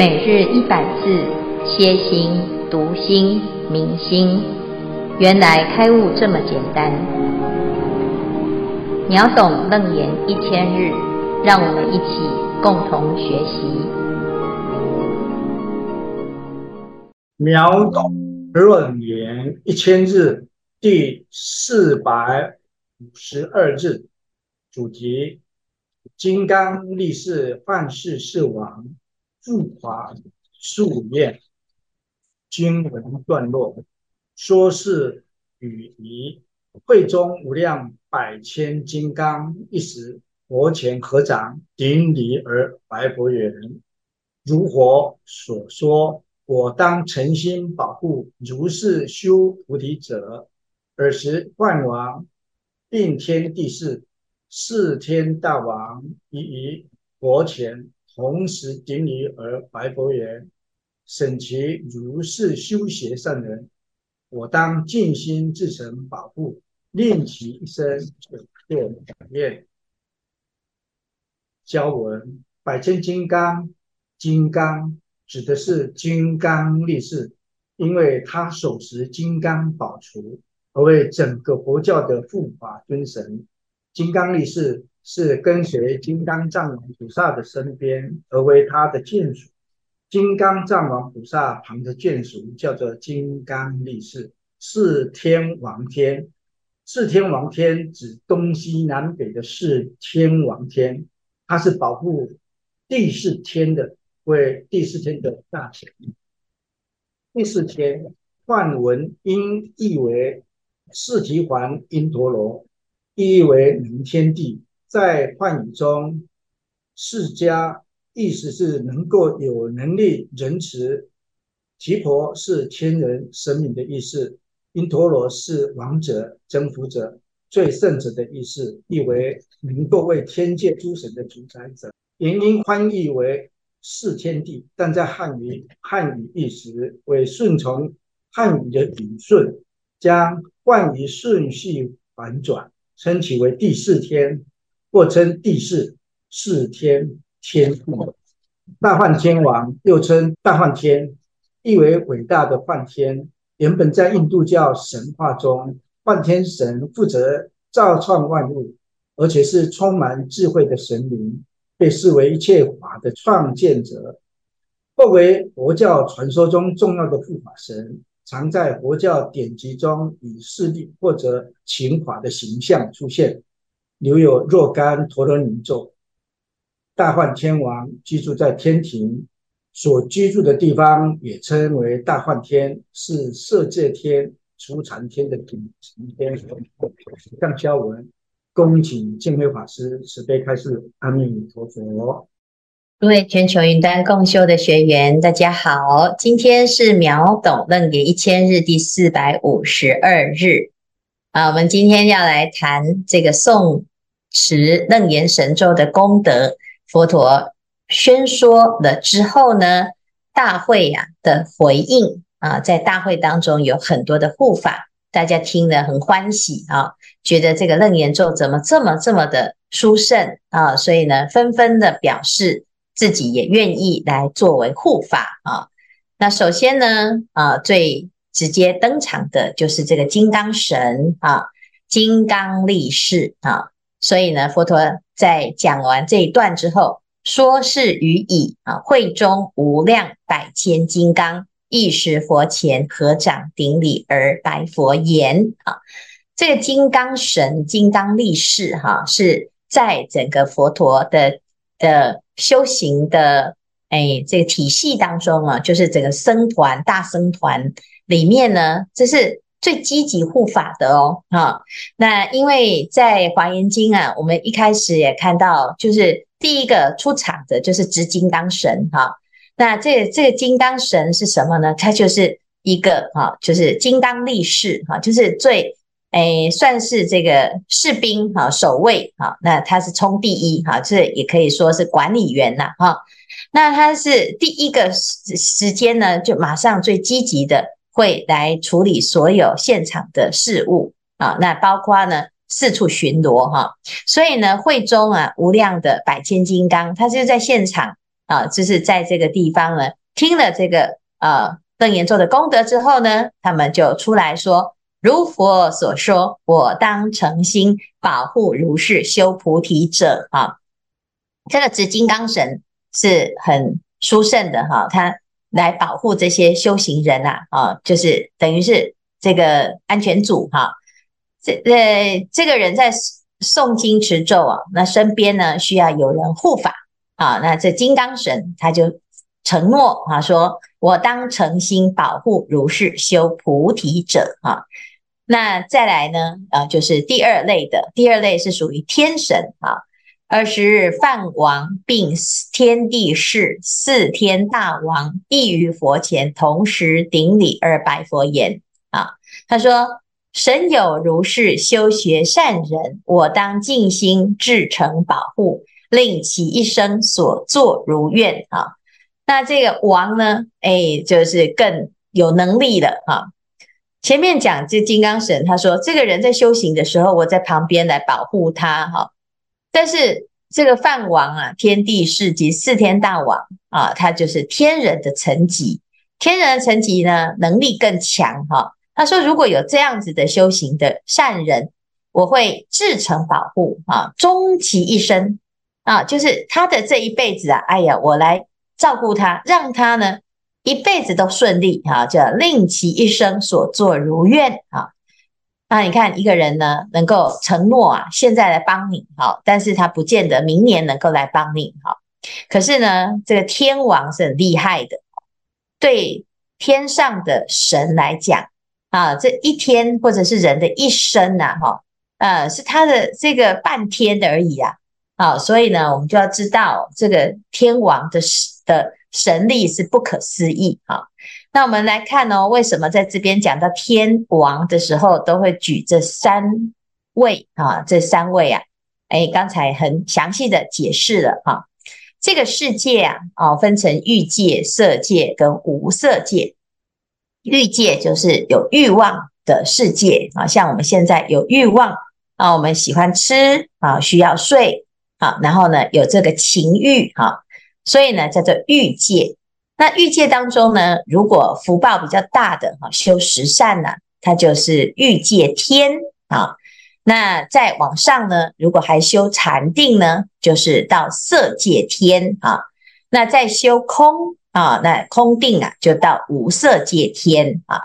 每日一百字，歇心、读心、明心，原来开悟这么简单。秒懂楞严一千日，让我们一起共同学习。秒懂楞严一千日第四百五十二日，主题：金刚力士幻世世王。入华数验经文段落，说是与仪会中无量百千金刚一时佛前合掌顶礼而白佛言：“如佛所说，我当诚心保护如是修菩提者。”尔时梵王并天帝释四天大王一于佛前。同时顶礼而白佛言：“审其如是修学善人，我当尽心至诚保护，令其一生久作感愿。”教文：百千金刚，金刚指的是金刚力士，因为他手持金刚宝杵，而为整个佛教的护法尊神。金刚力士。是跟随金刚藏王菩萨的身边，而为他的眷属。金刚藏王菩萨旁的眷属叫做金刚力士。四天王天，四天王天指东西南北的四天王天，他是保护第四天的，为第四天的大神。第四天，梵文音译为四提桓因陀罗，意译为能天地。在梵语中，释迦意思是能够有能力仁慈，提婆是天人神明的意思，因陀罗是王者、征服者、最圣者的意思，意为能够为天界诸神的主宰者。原因翻译为四天地，但在汉语汉语意时为顺从汉语的语顺，将梵语顺序反转，称其为第四天。或称帝释、释天天父，大梵天王又称大梵天，意为伟大的梵天。原本在印度教神话中，梵天神负责造创万物，而且是充满智慧的神灵，被视为一切法的创建者。后为佛教传说中重要的护法神，常在佛教典籍中以势力或者情法的形象出现。留有若干陀罗尼咒。大梵天王居住在天庭，所居住的地方也称为大梵天，是色界天、初禅天的顶层天。上消文，恭请净慧法师慈悲开示。阿弥陀佛。各位全球云端共修的学员，大家好，今天是秒懂楞严一千日第四百五十二日。啊，我们今天要来谈这个诵持楞严神咒的功德，佛陀宣说了之后呢，大会呀、啊、的回应啊，在大会当中有很多的护法，大家听了很欢喜啊，觉得这个楞严咒怎么这么这么的殊胜啊，所以呢，纷纷的表示自己也愿意来作为护法啊。那首先呢，啊，最直接登场的就是这个金刚神啊，金刚力士啊。所以呢，佛陀在讲完这一段之后，说是与已啊，会中无量百千金刚一时佛前合掌顶礼而白佛言啊，这个金刚神、金刚力士哈、是在整个佛陀的的修行的哎这个体系当中啊，就是整个僧团大僧团里面呢，这是。最积极护法的哦，哈，那因为在《华严经》啊，我们一开始也看到，就是第一个出场的就是执金刚神哈。那这个这个金刚神是什么呢？它就是一个哈，就是金刚力士哈，就是最诶算是这个士兵哈，守卫哈。那他是冲第一哈，这也可以说是管理员呐哈。那他是第一个时时间呢，就马上最积极的。会来处理所有现场的事务啊，那包括呢四处巡逻哈，所以呢会中啊无量的百千金刚，他就在现场啊，就是在这个地方呢，听了这个呃邓严咒的功德之后呢，他们就出来说：如佛所说，我当诚心保护如是修菩提者啊。这个执金刚神是很殊胜的哈，他来保护这些修行人呐啊，就是等于是这个安全组哈。这呃，这个人在诵经持咒啊，那身边呢需要有人护法啊。那这金刚神他就承诺啊，说我当诚心保护如是修菩提者啊。那再来呢啊，就是第二类的，第二类是属于天神啊。二十日梵王并天帝释四天大王亦于佛前同时顶礼而白佛言啊，他说。神有如是修学善人，我当尽心至诚保护，令其一生所作如愿啊。那这个王呢？哎，就是更有能力了啊。前面讲这金刚神，他说这个人在修行的时候，我在旁边来保护他哈。但是这个梵王啊，天帝释及四天大王啊，他就是天人的层级，天人的层级呢，能力更强哈。他说：“如果有这样子的修行的善人，我会至诚保护啊，终其一生啊，就是他的这一辈子啊，哎呀，我来照顾他，让他呢一辈子都顺利啊，叫令其一生所作如愿啊。那你看一个人呢，能够承诺啊，现在来帮你好，但是他不见得明年能够来帮你好。可是呢，这个天王是很厉害的，对天上的神来讲。”啊，这一天或者是人的一生呐，哈，呃，是他的这个半天的而已啊，啊，所以呢，我们就要知道这个天王的的神力是不可思议啊。那我们来看哦，为什么在这边讲到天王的时候，都会举这三位啊？这三位啊，哎，刚才很详细的解释了哈。这个世界啊，啊，分成欲界、色界跟无色界。欲界就是有欲望的世界啊，像我们现在有欲望啊，我们喜欢吃啊，需要睡啊，然后呢有这个情欲啊，所以呢叫做欲界。那欲界当中呢，如果福报比较大的哈，修十善呢，它就是欲界天啊。那再往上呢，如果还修禅定呢，就是到色界天啊。那再修空。啊，那空定啊，就到无色界天啊。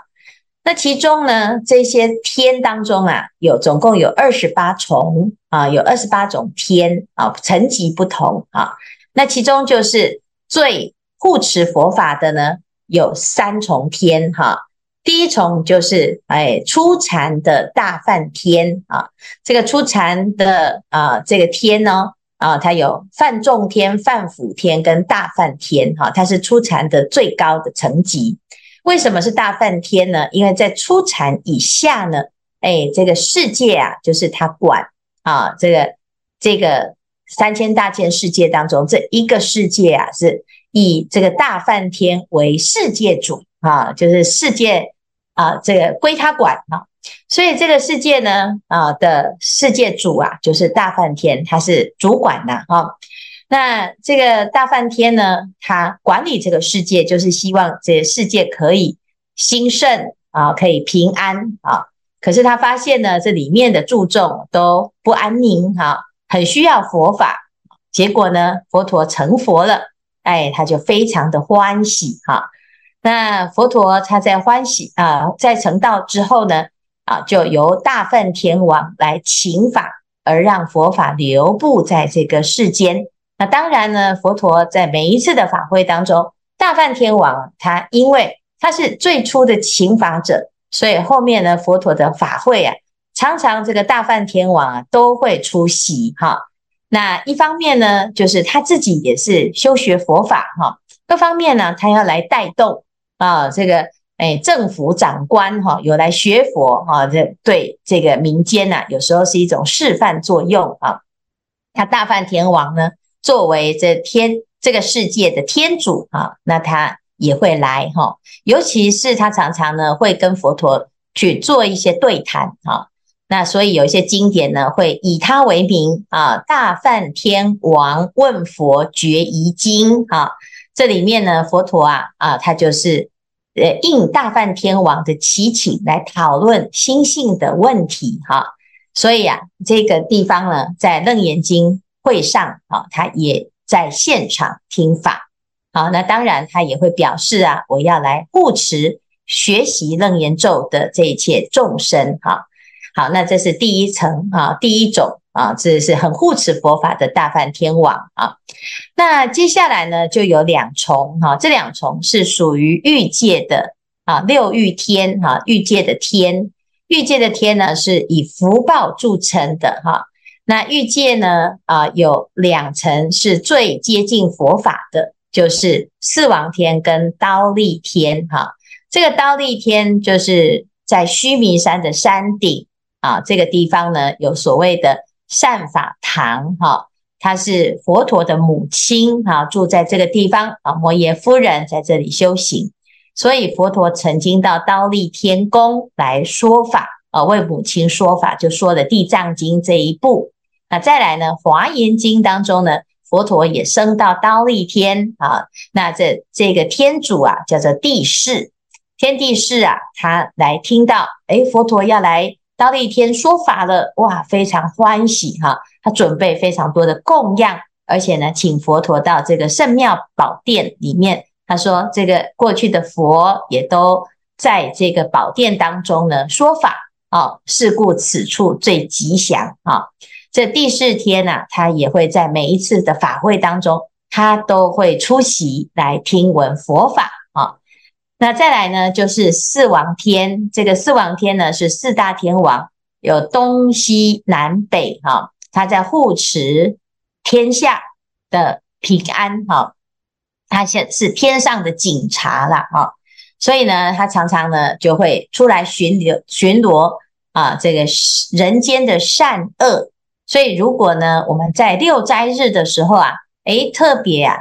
那其中呢，这些天当中啊，有总共有二十八重啊，有二十八种天啊，层级不同啊。那其中就是最护持佛法的呢，有三重天哈、第一重就是哎，初禅的大梵天啊，这个初禅的啊，这个天呢。啊，它有梵众天、梵辅天跟大梵天，哈，它是初禅的最高的层级。为什么是大梵天呢？因为在初禅以下呢，哎，这个世界啊，就是他管啊，这个这个三千大千世界当中，这一个世界啊，是以这个大梵天为世界主啊，就是世界啊，这个归他管啊。所以这个世界呢，啊的世界主啊，就是大梵天，他是主管的哈。那这个大梵天呢，他管理这个世界，就是希望这世界可以兴盛啊，可以平安啊。可是他发现呢，这里面的众生都不安宁哈，很需要佛法。结果呢，佛陀成佛了，哎，他就非常的欢喜哈。那佛陀他在欢喜啊，在成道之后呢，啊，就由大梵天王来请法，而让佛法留布在这个世间。那当然呢，佛陀在每一次的法会当中，大梵天王他因为他是最初的请法者，所以后面呢，佛陀的法会啊，常常这个大梵天王啊都会出席哈。那一方面呢，就是他自己也是修学佛法哈；各方面呢，他要来带动啊这个。哎，政府长官哈有来学佛哈，这对这个民间呐，有时候是一种示范作用啊。他大梵天王呢，作为这天这个世界的天主啊，那他也会来哈。尤其是他常常呢会跟佛陀去做一些对谈哈。那所以有一些经典呢，会以他为名啊，大梵天王问佛决疑经啊。这里面呢，佛陀啊啊，他就是呃应大梵天王的祈请来讨论心性的问题哈、所以啊，这个地方呢，在楞严经会上啊，他也在现场听法。好，那当然他也会表示啊，我要来护持学习楞严咒的这一切众生哈。好，那这是第一层啊，第一种啊，这是很护持佛法的大梵天王啊。那接下来呢，就有两重哈，这两重是属于欲界的啊，六欲天哈，欲界的天，欲界的天呢是以福报著称的哈。那欲界呢啊，有两层是最接近佛法的，就是四王天跟刀利天哈。这个刀利天就是在须弥山的山顶。啊，这个地方呢，有所谓的善法堂哈，她是佛陀的母亲哈，住在这个地方啊。摩耶夫人在这里修行，所以佛陀曾经到忉利天宫来说法啊，为母亲说法，就说了《地藏经》这一部。那再来呢，《华严经》当中呢，佛陀也升到忉利天啊。那这这个天主啊，叫做帝释，天帝释啊，他来听到，诶，佛陀要来。忉利天说法了，哇，非常欢喜哈！他准备非常多的供养，而且呢，请佛陀到这个圣妙宝殿里面。他说，这个过去的佛也都在这个宝殿当中呢说法啊，是故此处最吉祥啊！这第四天呐，他也会在每一次的法会当中，他都会出席来听闻佛法啊。那再来呢，就是四王天。这个四王天呢，是四大天王，有东西南北哈，他在护持天下的平安哈，他现是天上的警察啦哈，所以呢，他常常呢就会出来巡逻巡逻啊，这个人间的善恶。所以如果呢，我们在六斋日的时候啊，诶，特别啊，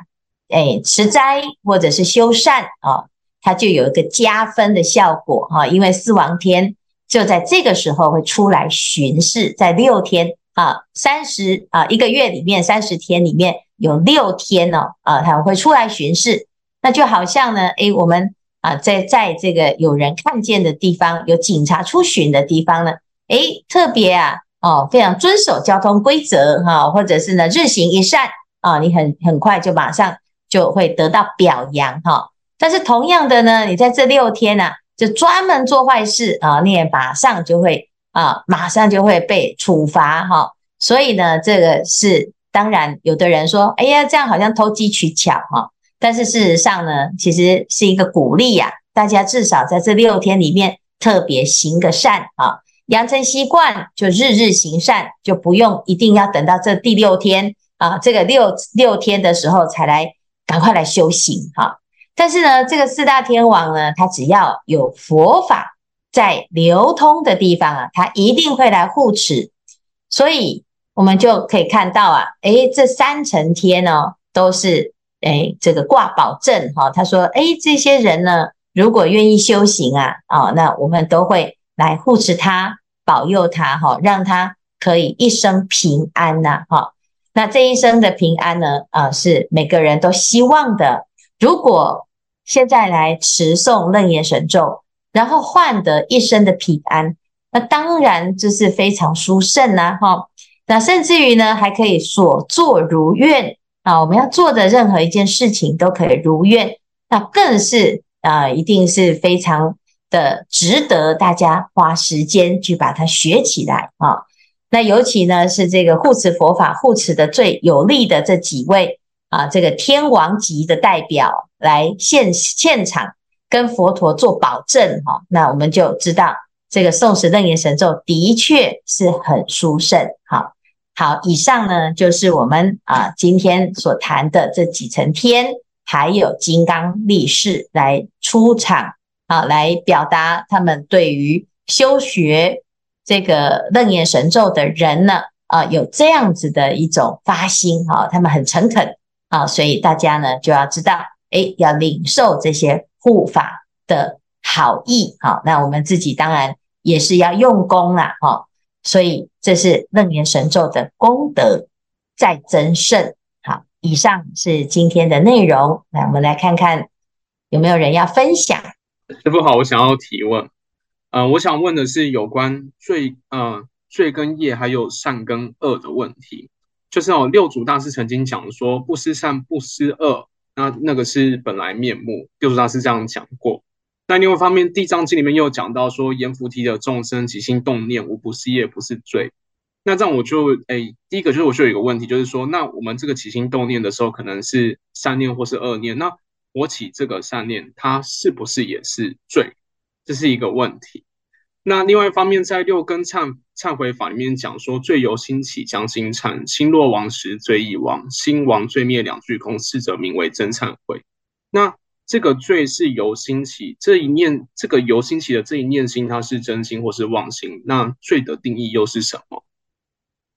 诶，持斋或者是修善啊。它就有一个加分的效果哈，因为四王天就在这个时候会出来巡视，在六天啊，三十啊一个月里面三十天里面有六天哦啊，他会出来巡视，那就好像呢，诶，我们啊在在这个有人看见的地方，有警察出巡的地方呢，诶，特别啊哦，非常遵守交通规则哈，或者是呢日行一善啊，你很很快就马上就会得到表扬哈。但是同样的呢，你在这六天呢、啊，就专门做坏事啊，你也马上就会啊，马上就会被处罚哈。所以呢，这个是当然，有的人说，哎呀，这样好像投机取巧哈。但是事实上呢，其实是一个鼓励呀、大家至少在这六天里面特别行个善啊，养成习惯，就日日行善，就不用一定要等到这第六天啊，这个六六天的时候才来赶快来修行哈。但是呢，这个四大天王呢，他只要有佛法在流通的地方啊，他一定会来护持。所以，我们就可以看到啊，诶，这三层天哦，都是诶这个挂保证哈。他说，诶，这些人呢，如果愿意修行啊，啊，那我们都会来护持他，保佑他哈，让他可以一生平安呐哈。那这一生的平安呢，啊，是每个人都希望的。如果现在来持诵楞严神咒，然后换得一生的平安，那当然就是非常殊胜呐，哈。那甚至于呢，还可以所作如愿啊，我们要做的任何一件事情都可以如愿，那更是啊，一定是非常的值得大家花时间去把它学起来啊。那尤其呢，是这个护持佛法护持的最有力的这几位。啊，这个天王级的代表来现现场跟佛陀做保证哈，那我们就知道这个诵持楞严神咒的确是很殊胜。好，好，以上呢就是我们啊今天所谈的这几层天，还有金刚力士来出场啊，来表达他们对于修学这个楞严神咒的人呢啊有这样子的一种发心哈，他们很诚恳。啊，所以大家呢就要知道，诶，要领受这些护法的好意。好，那我们自己当然也是要用功啦。哈，所以这是楞严神咒的功德在增胜。好，以上是今天的内容。来，我们来看看有没有人要分享。师父好，我想要提问。嗯、呃，我想问的是有关罪，呃，罪跟业还有善跟恶的问题。就是哦，六祖大师曾经讲说，不思善，不思恶，那那个是本来面目。六祖大师这样讲过。那另外一方面，《地藏经》里面又讲到说，阎浮提的众生起心动念，无不是业，不是罪。那这样我就，哎，第一个就是我就有一个问题，就是说，那我们这个起心动念的时候，可能是善念或是恶念，那我起这个善念，它是不是也是罪？这是一个问题。那另外一方面，在六根忏忏悔法里面讲说，罪由心起，将心忏，心若亡时，罪亦亡，心亡罪灭两俱空，是者名为真忏悔。那这个罪是由心起，这一念，这个由心起的这一念心，它是真心或是妄心？那罪的定义又是什么？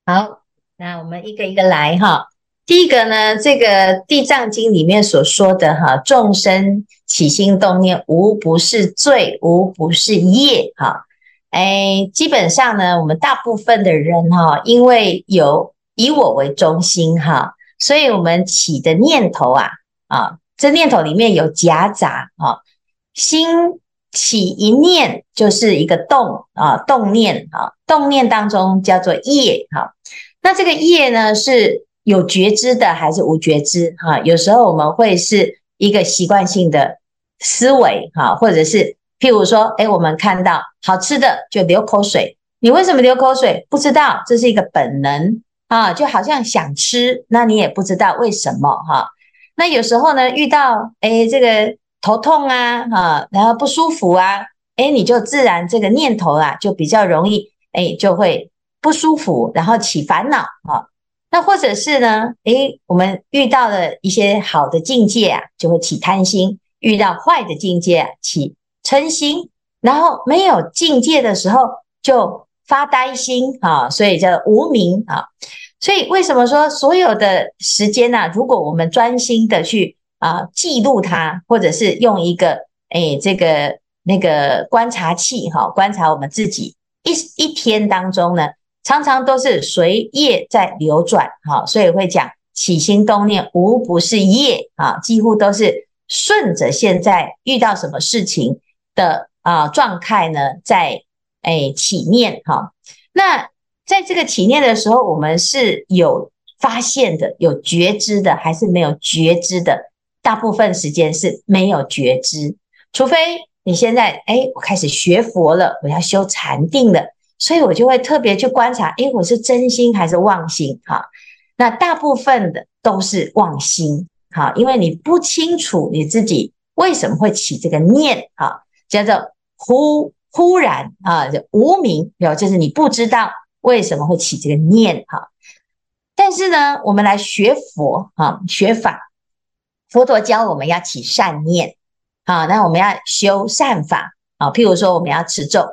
好，那我们一个一个来哈。第一个呢，这个《地藏经》里面所说的哈，众生起心动念，无不是罪，无不是业哈。哎，基本上呢，我们大部分的人哈，因为有以我为中心哈，所以我们起的念头啊啊。这念头里面有夹杂啊，心起一念就是一个动啊，动念啊，动念当中叫做业哈。那这个业呢，是有觉知的还是无觉知哈？有时候我们会是一个习惯性的思维哈，或者是譬如说，诶，我们看到好吃的就流口水，你为什么流口水？不知道，这是一个本能啊，就好像想吃，那你也不知道为什么哈。那有时候呢，遇到诶这个头痛啊，哈，然后不舒服啊，诶你就自然这个念头啊，就比较容易，诶就会不舒服，然后起烦恼啊。那或者是呢，诶我们遇到了一些好的境界啊，就会起贪心；遇到坏的境界啊，起嗔心。然后没有境界的时候，就发呆心啊，所以叫无明啊。所以，为什么说所有的时间呢、啊？如果我们专心的去啊记录它，或者是用一个诶这个那个观察器哈，观察我们自己一一天当中呢，常常都是随业在流转哈，所以会讲起心动念无不是业啊，几乎都是顺着现在遇到什么事情的啊状态呢，在诶起念哈，那。在这个起念的时候，我们是有发现的、有觉知的，还是没有觉知的？大部分时间是没有觉知，除非你现在哎，我开始学佛了，我要修禅定了，所以我就会特别去观察，哎，我是真心还是妄心？哈，那大部分的都是妄心，哈，因为你不清楚你自己为什么会起这个念，哈，叫做忽忽然啊，就无名，有就是你不知道。为什么会起这个念哈？但是呢，我们来学佛哈，学法，佛陀教我们要起善念，好，那我们要修善法啊。譬如说，我们要持咒，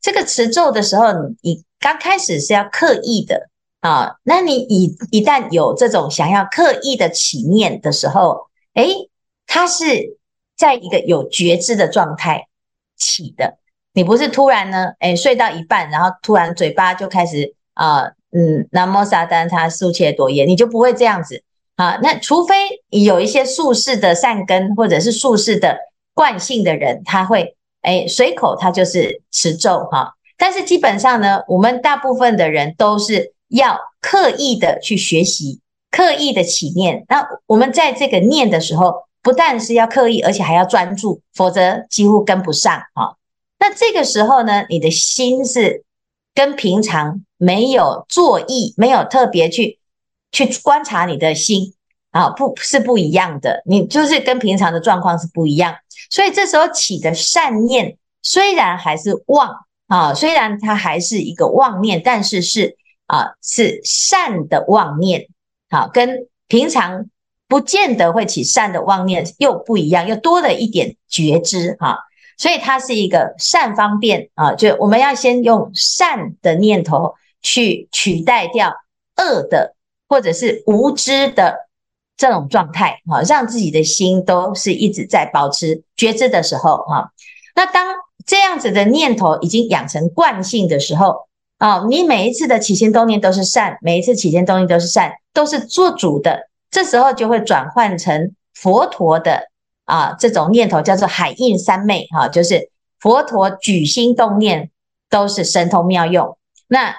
这个持咒的时候，你刚开始是要刻意的啊。那你一一旦有这种想要刻意的起念的时候，诶，它是在一个有觉知的状态起的。你不是突然呢，诶，睡到一半，然后突然嘴巴就开始啊、嗯，南摩萨丹他素切多耶，你就不会这样子啊。那除非有一些术式的善根，或者是术式的惯性的人，他会诶随口他就是持咒哈。但是基本上呢，我们大部分的人都是要刻意的去学习，刻意的起念。那我们在这个念的时候，不但是要刻意，而且还要专注，否则几乎跟不上哈。那这个时候呢，你的心是跟平常没有作意，没有特别去去观察你的心啊，不是不一样的。你就是跟平常的状况是不一样，所以这时候起的善念虽然还是妄啊，虽然它还是一个妄念，但是是啊是善的妄念，好，跟平常不见得会起善的妄念又不一样，又多了一点觉知哈。所以它是一个善方便啊，就我们要先用善的念头去取代掉恶的或者是无知的这种状态啊，让自己的心都是一直在保持觉知的时候啊。那当这样子的念头已经养成惯性的时候，啊、你每一次的起心动念都是善，每一次起心动念都是善，都是做主的，这时候就会转换成佛陀的啊这种念头，叫做海印三昧哈、就是佛陀举心动念都是神通妙用。那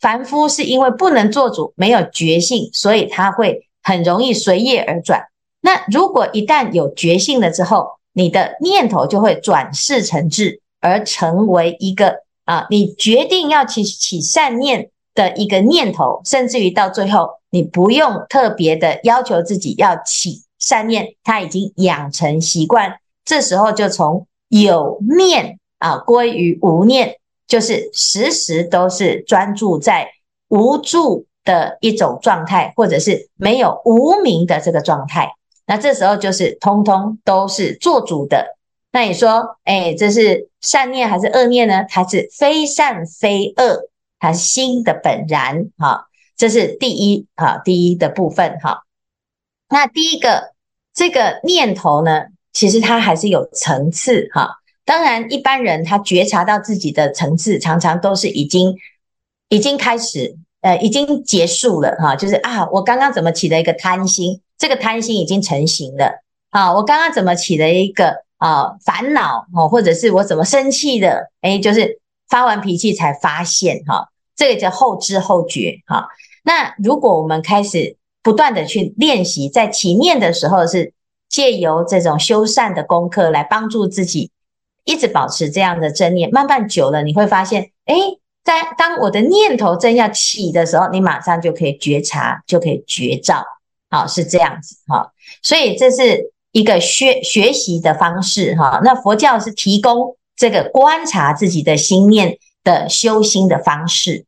凡夫是因为不能做主，没有觉性，所以他会很容易随业而转。那如果一旦有觉性了之后，你的念头就会转世成智，而成为一个。啊，你决定要起起善念的一个念头，甚至于到最后，你不用特别的要求自己要起善念，它已经养成习惯。这时候就从有念啊归于无念，就是时时都是专注在无助的一种状态，或者是没有无明的这个状态。那这时候就是通通都是做主的。那你说，哎，这是善念还是恶念呢？它是非善非恶，它是心的本然，哈，这是第一，哈，第一的部分，哈。那第一个这个念头呢，其实它还是有层次，哈。当然，一般人他觉察到自己的层次，常常都是已经已经开始，呃，已经结束了，哈，就是啊，我刚刚怎么起了一个贪心，这个贪心已经成型了，啊，我刚刚怎么起了一个。啊，烦恼哦，或者是我怎么生气的？哎，就是发完脾气才发现哈，这个叫后知后觉哈。那如果我们开始不断的去练习，在起念的时候，是借由这种修善的功课来帮助自己，一直保持这样的正念。慢慢久了，你会发现，哎，在当我的念头正要起的时候，你马上就可以觉察，就可以觉照，好，是这样子哈。所以这是。一个学学习的方式哈，那佛教是提供这个观察自己的心念的修心的方式。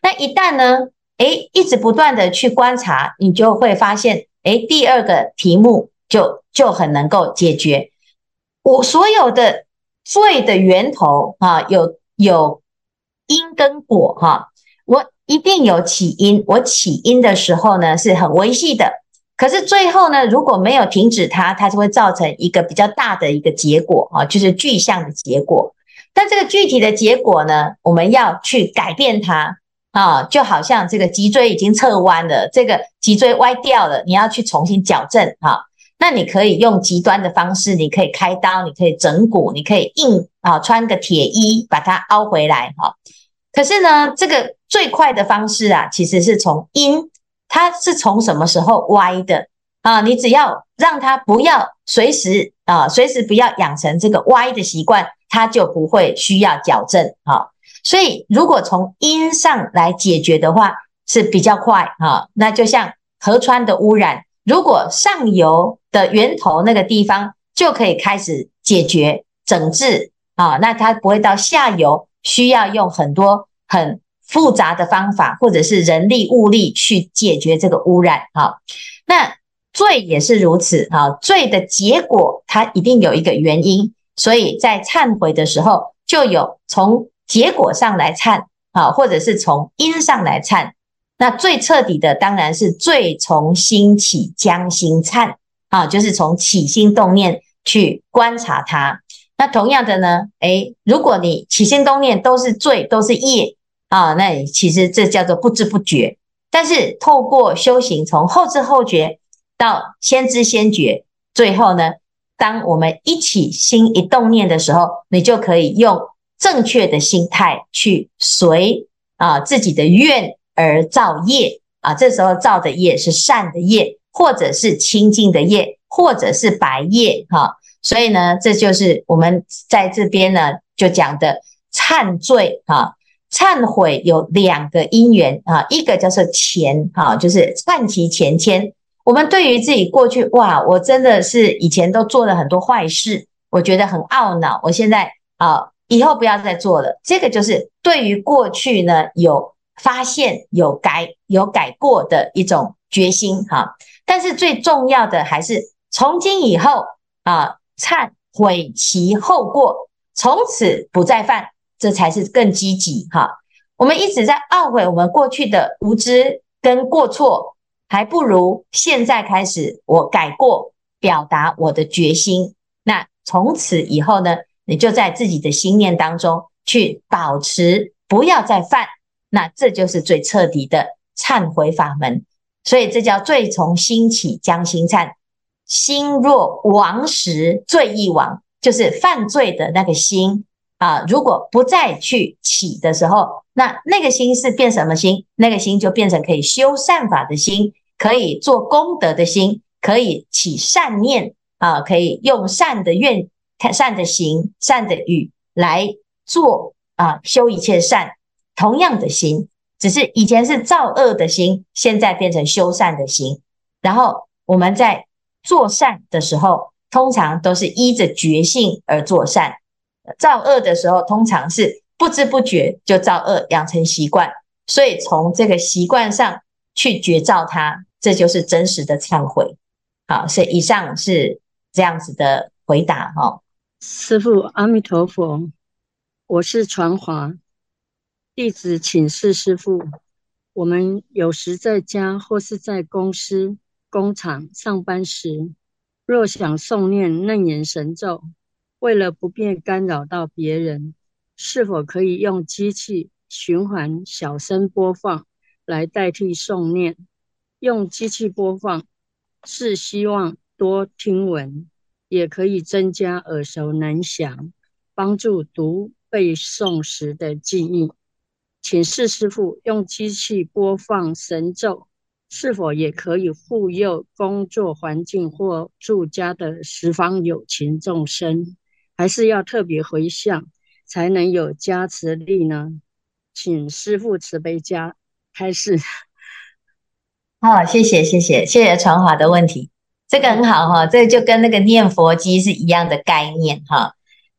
那一旦呢，诶，一直不断的去观察，你就会发现，诶，第二个题目就就很能够解决我所有的罪的源头啊，有有因跟果哈，我一定有起因，我起因的时候呢是很微细的。可是最后呢，如果没有停止它，它就会造成一个比较大的一个结果啊，就是具象的结果。但这个具体的结果呢，我们要去改变它啊，就好像这个脊椎已经侧弯了，这个脊椎歪掉了，你要去重新矫正啊。那你可以用极端的方式，你可以开刀，你可以整骨，你可以硬啊穿个铁衣把它凹回来哈。可是呢，这个最快的方式啊，其实是从因。它是从什么时候歪的啊？你只要让它不要随时啊，随时不要养成这个歪的习惯，它就不会需要矫正啊。所以，如果从因上来解决的话，是比较快啊。那就像河川的污染，如果上游的源头那个地方就可以开始解决整治啊，那它不会到下游需要用很多很。复杂的方法，或者是人力物力去解决这个污染，哈，那罪也是如此，哈，罪的结果它一定有一个原因，所以在忏悔的时候，就有从结果上来忏，啊，或者是从因上来忏，那最彻底的当然是罪从心起，将心忏，啊，就是从起心动念去观察它。那同样的呢，诶，如果你起心动念都是罪，都是业。啊，那其实这叫做不知不觉，但是透过修行，从后知后觉到先知先觉，最后呢，当我们一起心一动念的时候，你就可以用正确的心态去随啊自己的愿而造业啊，这时候造的业是善的业，或者是清净的业，或者是白业哈、所以呢，这就是我们在这边呢就讲的忏罪哈。忏悔有两个因缘啊，一个叫做前哈，就是忏其前愆。我们对于自己过去哇，我真的是以前都做了很多坏事，我觉得很懊恼。我现在啊，以后不要再做了。这个就是对于过去呢有发现、有改、有改过的一种决心哈。但是最重要的还是从今以后啊，忏悔其后过，从此不再犯。这才是更积极哈！我们一直在懊悔我们过去的无知跟过错，还不如现在开始我改过，表达我的决心。那从此以后呢，你就在自己的心念当中去保持，不要再犯那这就是最彻底的忏悔法门。所以这叫罪从心起，将心忏。心若亡时，罪亦亡，就是犯罪的那个心啊。如果不再去起的时候，那那个心是变什么心？那个心就变成可以修善法的心，可以做功德的心，可以起善念啊，可以用善的愿、善的行、善的语来做啊，修一切善。同样的心，只是以前是造恶的心，现在变成修善的心。然后我们在做善的时候，通常都是依着觉性而做善；造恶的时候，通常是不知不觉就造恶，养成习惯。所以从这个习惯上去觉照它，这就是真实的忏悔。好，所以以上是这样子的回答哈。师父，阿弥陀佛，我是传华弟子，请示师父，我们有时在家或是在公司。工厂上班时，若想诵念楞严神咒，为了不便干扰到别人，是否可以用机器循环小声播放来代替诵念？用机器播放是希望多听闻，也可以增加耳熟能详，帮助读背诵时的记忆。请示师父，用机器播放神咒。是否也可以护佑工作环境或住家的十方有情众生？还是要特别回向才能有加持力呢？请师父慈悲加开示。好，谢谢谢谢谢谢传华的问题，这个很好哈，这个就跟那个念佛机是一样的概念哈。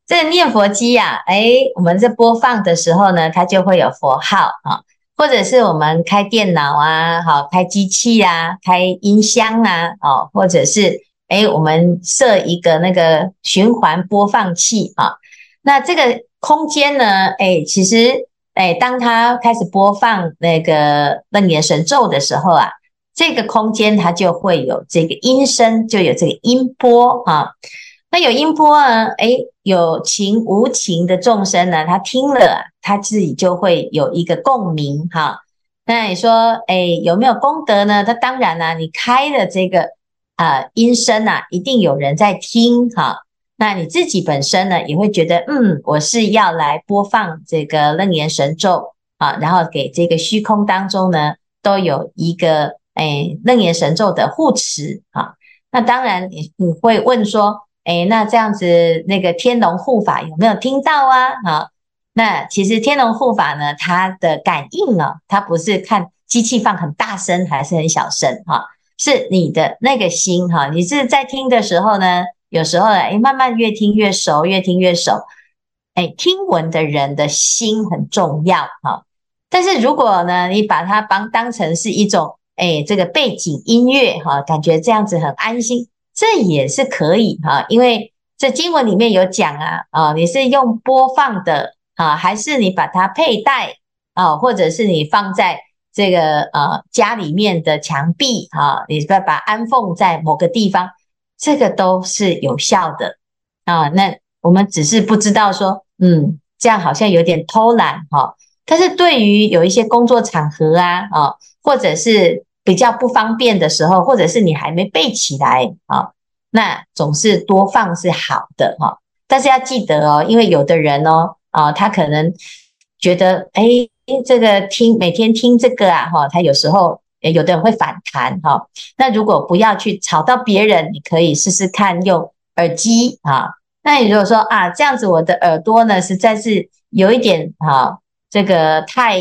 这个念佛机呀，哎，我们在播放的时候呢，它就会有佛号啊。或者是我们开电脑啊，好，开机器啊，开音箱啊，哦，或者是诶我们设一个那个循环播放器啊，那这个空间呢，诶其实诶当它开始播放那个楞严神咒的时候啊，这个空间它就会有这个音声，就有这个音波啊。那有音波呢？哎，有情无情的众生呢，他听了，他自己就会有一个共鸣哈。那你说，哎，有没有功德呢？他当然呢、你开了这个啊、音声啊，一定有人在听哈。那你自己本身呢，也会觉得，嗯，我是要来播放这个楞严神咒啊，然后给这个虚空当中呢，都有一个哎楞严神咒的护持啊。那当然，你你会问说。诶，那这样子，那个天龙护法有没有听到啊？好，那其实天龙护法呢，它的感应啊，它不是看机器放很大声还是很小声哈，是你的那个心哈，你是在听的时候呢，有时候诶，慢慢越听越熟，越听越熟，诶，听闻的人的心很重要哈。但是如果呢，你把它当当成是一种诶，这个背景音乐哈，感觉这样子很安心。这也是可以哈，因为这经文里面有讲啊，啊，你是用播放的啊，还是你把它佩戴啊，或者是你放在这个呃家里面的墙壁啊，你再把安放在某个地方，这个都是有效的啊。那我们只是不知道说，嗯，这样好像有点偷懒哈。但是对于有一些工作场合啊，啊，或者是。比较不方便的时候，或者是你还没背起来啊，那总是多放是好的哈。但是要记得哦，因为有的人哦，啊，他可能觉得，哎，这个听每天听这个啊，哈，他有时候有的人会反弹哈。那如果不要去吵到别人，你可以试试看用耳机啊。那你如果说啊，这样子我的耳朵呢，实在是有一点啊，这个太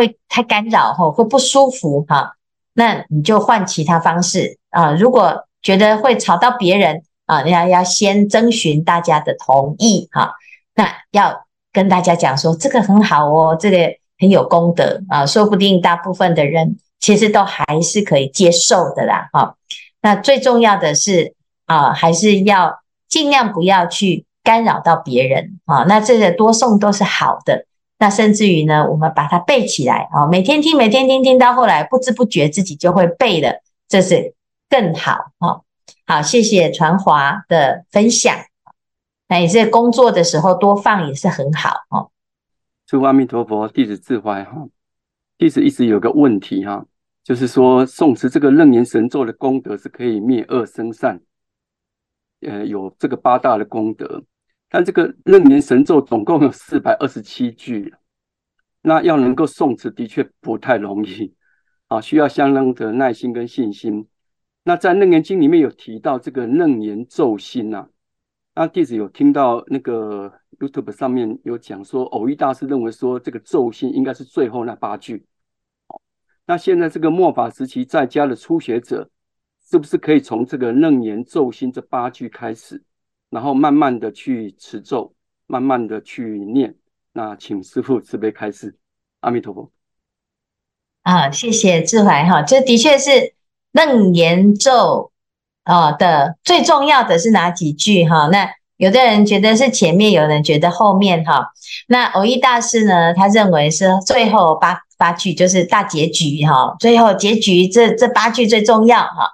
会太干扰哈，会不舒服哈。那你就换其他方式啊！如果觉得会吵到别人啊，你要要先征询大家的同意哈。那要跟大家讲说，这个很好哦，这个很有功德啊，说不定大部分的人其实都还是可以接受的啦哈。那最重要的是啊，还是要尽量不要去干扰到别人啊。那这个多送都是好的。那甚至于呢，我们把它背起来啊，每天听，每天听，听到后来不知不觉自己就会背了，这是更好啊。好，谢谢传华的分享。那也是工作的时候多放也是很好哦。诸阿弥陀佛，弟子自怀哈。弟子一直有个问题哈、就是说宋持这个楞严神咒的功德是可以灭恶生善，呃，有这个八大的功德。但这个楞严神咒总共有四百二十七句，那要能够诵持的确不太容易啊，需要相当的耐心跟信心。那在楞严经里面有提到这个楞严咒心呐，那弟子有听到那个 YouTube 上面有讲说，蕅益大师认为说这个咒心应该是最后那八句。那现在这个末法时期在家的初学者，是不是可以从这个楞严咒心这八句开始，然后慢慢的去持咒，慢慢的去念？那请师父慈悲开示。阿弥陀佛。啊，谢谢智怀哈，这的确是。楞严咒啊的最重要的是哪几句哈？那有的人觉得是前面，有人觉得后面哈。那蕅益大师呢，他认为是最后八八句就是大结局哈。最后结局这这八句最重要哈。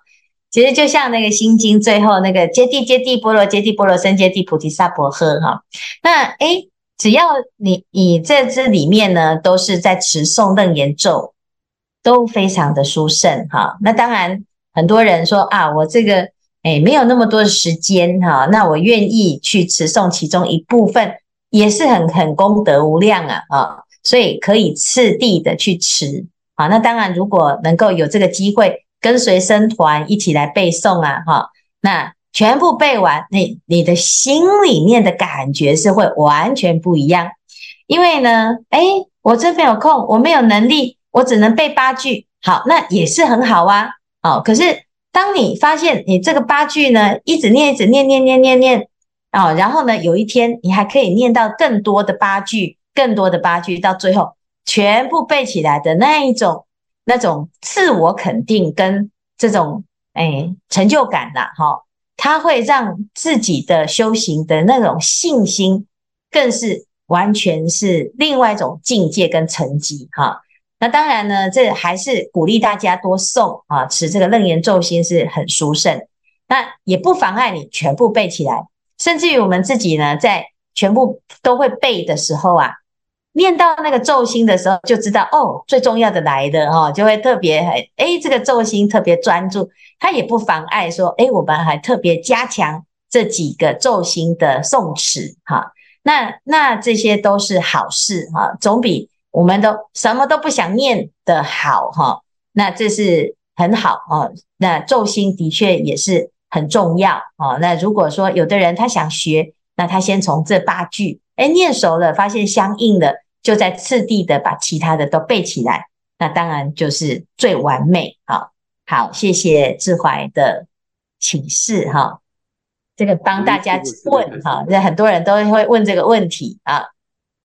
其实就像那个心经最后那个揭谛揭谛波罗揭谛波罗僧揭谛菩提萨婆诃哈。那诶，只要你你在这里面呢，都是在持诵楞严咒。都非常的殊胜哈，那当然很多人说啊，我这个诶没有那么多的时间哈，那我愿意去持诵其中一部分，也是很很功德无量啊啊，所以可以次第的去持啊。那当然如果能够有这个机会跟随僧团一起来背诵啊哈，那全部背完，你你的心里面的感觉是会完全不一样，因为呢，诶我真没有空，我没有能力。我只能背八句，好，那也是很好啊。哦，可是当你发现你这个八句呢，一直念，一直念，念，念，念，念，哦，然后呢，有一天你还可以念到更多的八句，更多的八句，到最后全部背起来的那一种，那种自我肯定跟这种哎成就感呐，哈，它会让自己的修行的那种信心，更是完全是另外一种境界跟层级，哈。那当然呢，这还是鼓励大家多诵啊，持这个楞严咒心是很殊胜。那也不妨碍你全部背起来，甚至于我们自己呢，在全部都会背的时候啊，念到那个咒心的时候，就知道哦，最重要的来的哈，就会特别哎，这个咒心特别专注。它也不妨碍说，哎，我们还特别加强这几个咒心的诵持哈。那那这些都是好事哈，总比。我们都什么都不想念的好哈，那这是很好哦。那咒心的确也是很重要哦。那如果说有的人他想学，那他先从这八句哎念熟了，发现相应的，就在次第的把其他的都背起来，那当然就是最完美啊。好，谢谢志怀的启示哈。这个帮大家问哈，那很多人都会问这个问题啊。